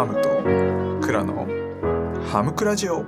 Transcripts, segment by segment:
ハムとクラのハムクラジオ。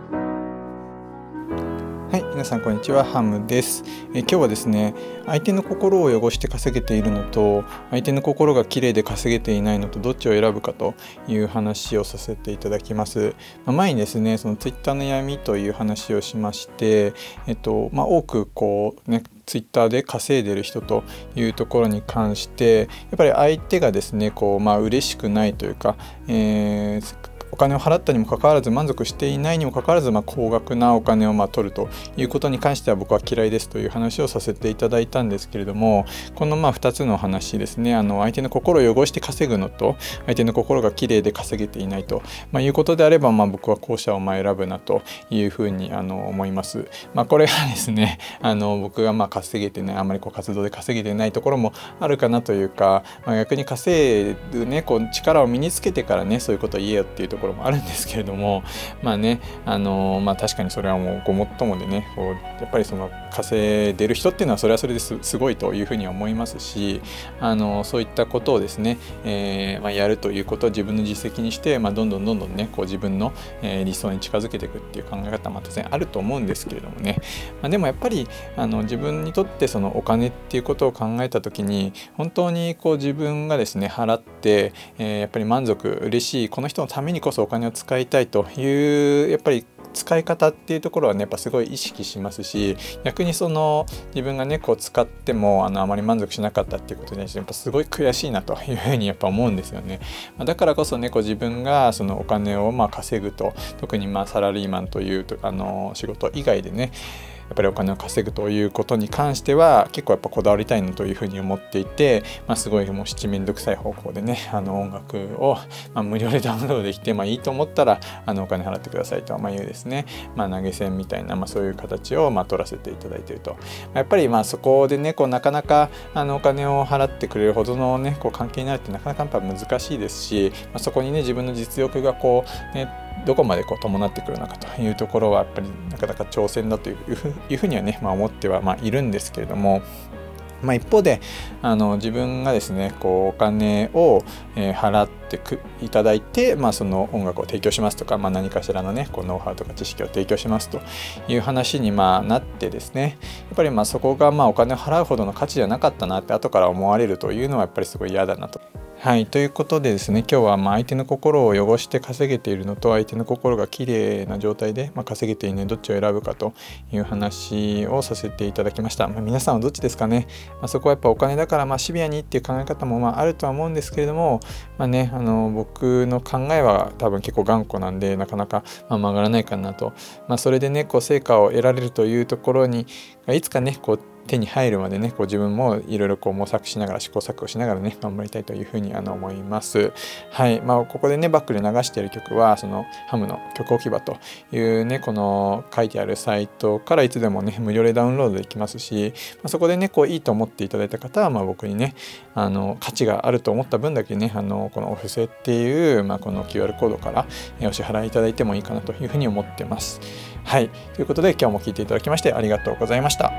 はい皆さんこんにちはハムです。え今日はですね相手の心を汚して稼げているのと相手の心が綺麗で稼げていないのとどっちを選ぶかという話をさせていただきます、まあ、前にですねそのツイッターの闇という話をしましてえっとまあ多くこうねツイッターで稼いでる人というところに関してやっぱり相手がですねこうまあ嬉しくないというか、えーお金を払ったにもかかわらず満足していないにもかかわらず、まあ、高額なお金をま取るということに関しては僕は嫌いですという話をさせていただいたんですけれどもこのまあ2つの話ですねあの相手の心を汚して稼ぐのと相手の心がきれいで稼げていないと、まあ、いうことであれば、まあ、僕は後者をま選ぶなというふうにあの思います。まあ、これがですね あの僕がま稼げてないあまりこう活動で稼げてないところもあるかなというか、まあ、逆に稼ぐねこう力を身につけてからねそういうことを言えよっていうところころもあるんですけれども まあねあのまあ確かにそれはもうごもっともでねこうやっぱりその稼いでる人っていうのはそれはそれですすごいというふうに思いますしあのそういったことをですね、えー、まあ、やるということを自分の実績にして、まあ、どんどんどんどんねこう自分の、えー、理想に近づけていくっていう考え方も当然あると思うんですけれどもね、まあ、でもやっぱりあの自分にとってそのお金っていうことを考えた時に本当にこう自分がですね払って、えー、やっぱり満足嬉しいこの人のためにこそお金を使いたいというやっぱり使い方っていうところはねやっぱすごい意識しますし逆にその自分がねこう使ってもあのあまり満足しなかったっていうことにやっぱすごい悔しいなというふうにやっぱ思うんですよね。だからこそねこう自分がそのお金をまあ稼ぐと特にまあサラリーマンというとあの仕事以外でねっぱりお金を稼ぐということに関しては結構やっぱこだわりたいなというふうに思っていて、まあ、すごいもう七面倒くさい方向でねあの音楽を、まあ、無料で ダウンロードできて、まあ、いいと思ったらあのお金払ってくださいと、まあ、いうですね、まあ、投げ銭みたいな、まあ、そういう形を、まあ、取らせていただいていると。やっぱりまあそこでねこうなかなかあのお金を払ってくれるほどのねこう関係になるってなかなかやっぱ難しいですし、まあ、そこにね自分の実力がこうねどこまでこう伴ってくるのかというところはやっぱりなかなか挑戦だというふうにはね、まあ、思ってはまいるんですけれども。まあ、一方であの自分がですねこうお金を、え、払ってくいただいて、まあ、その音楽を提供しますとか、まあ、何かしらのねこうノウハウとか知識を提供しますという話にまあなってですねやっぱりまあそこがまあお金を払うほどの価値じゃなかったなって後から思われるというのはやっぱりすごい嫌だなと。はい、ということでですね今日はま相手の心を汚して稼げているのと相手の心が綺麗な状態で、ま稼げていないどっちを選ぶかという話をさせていただきました、まあ、皆さんはどっちですかね、まあ、そこはやっぱお金だからまあシビアにっていう考え方もまあるとは思うんですけれども、まあね、あの僕の考えは多分結構頑固なんでなかなかま曲がらないかなと、まそれでねこう成果を得られるというところにいつかねこう手に入るまでねこう自分もいろいろこう模索しながら試行錯誤しながらね頑張りたいというふうにあの思います。はい。まあここでねバックで流している曲はそのハムの曲置き場というねこの書いてあるサイトからいつでもね無料でダウンロードできますし、まあ、そこでねこういいと思っていただいた方はまあ僕にねあの価値があると思った分だけねあのこのお布施っていう、まあ、この QR コードからお支払いいただいてもいいかなというふうに思ってます。はい。ということで今日も聴いていただきましてありがとうございました。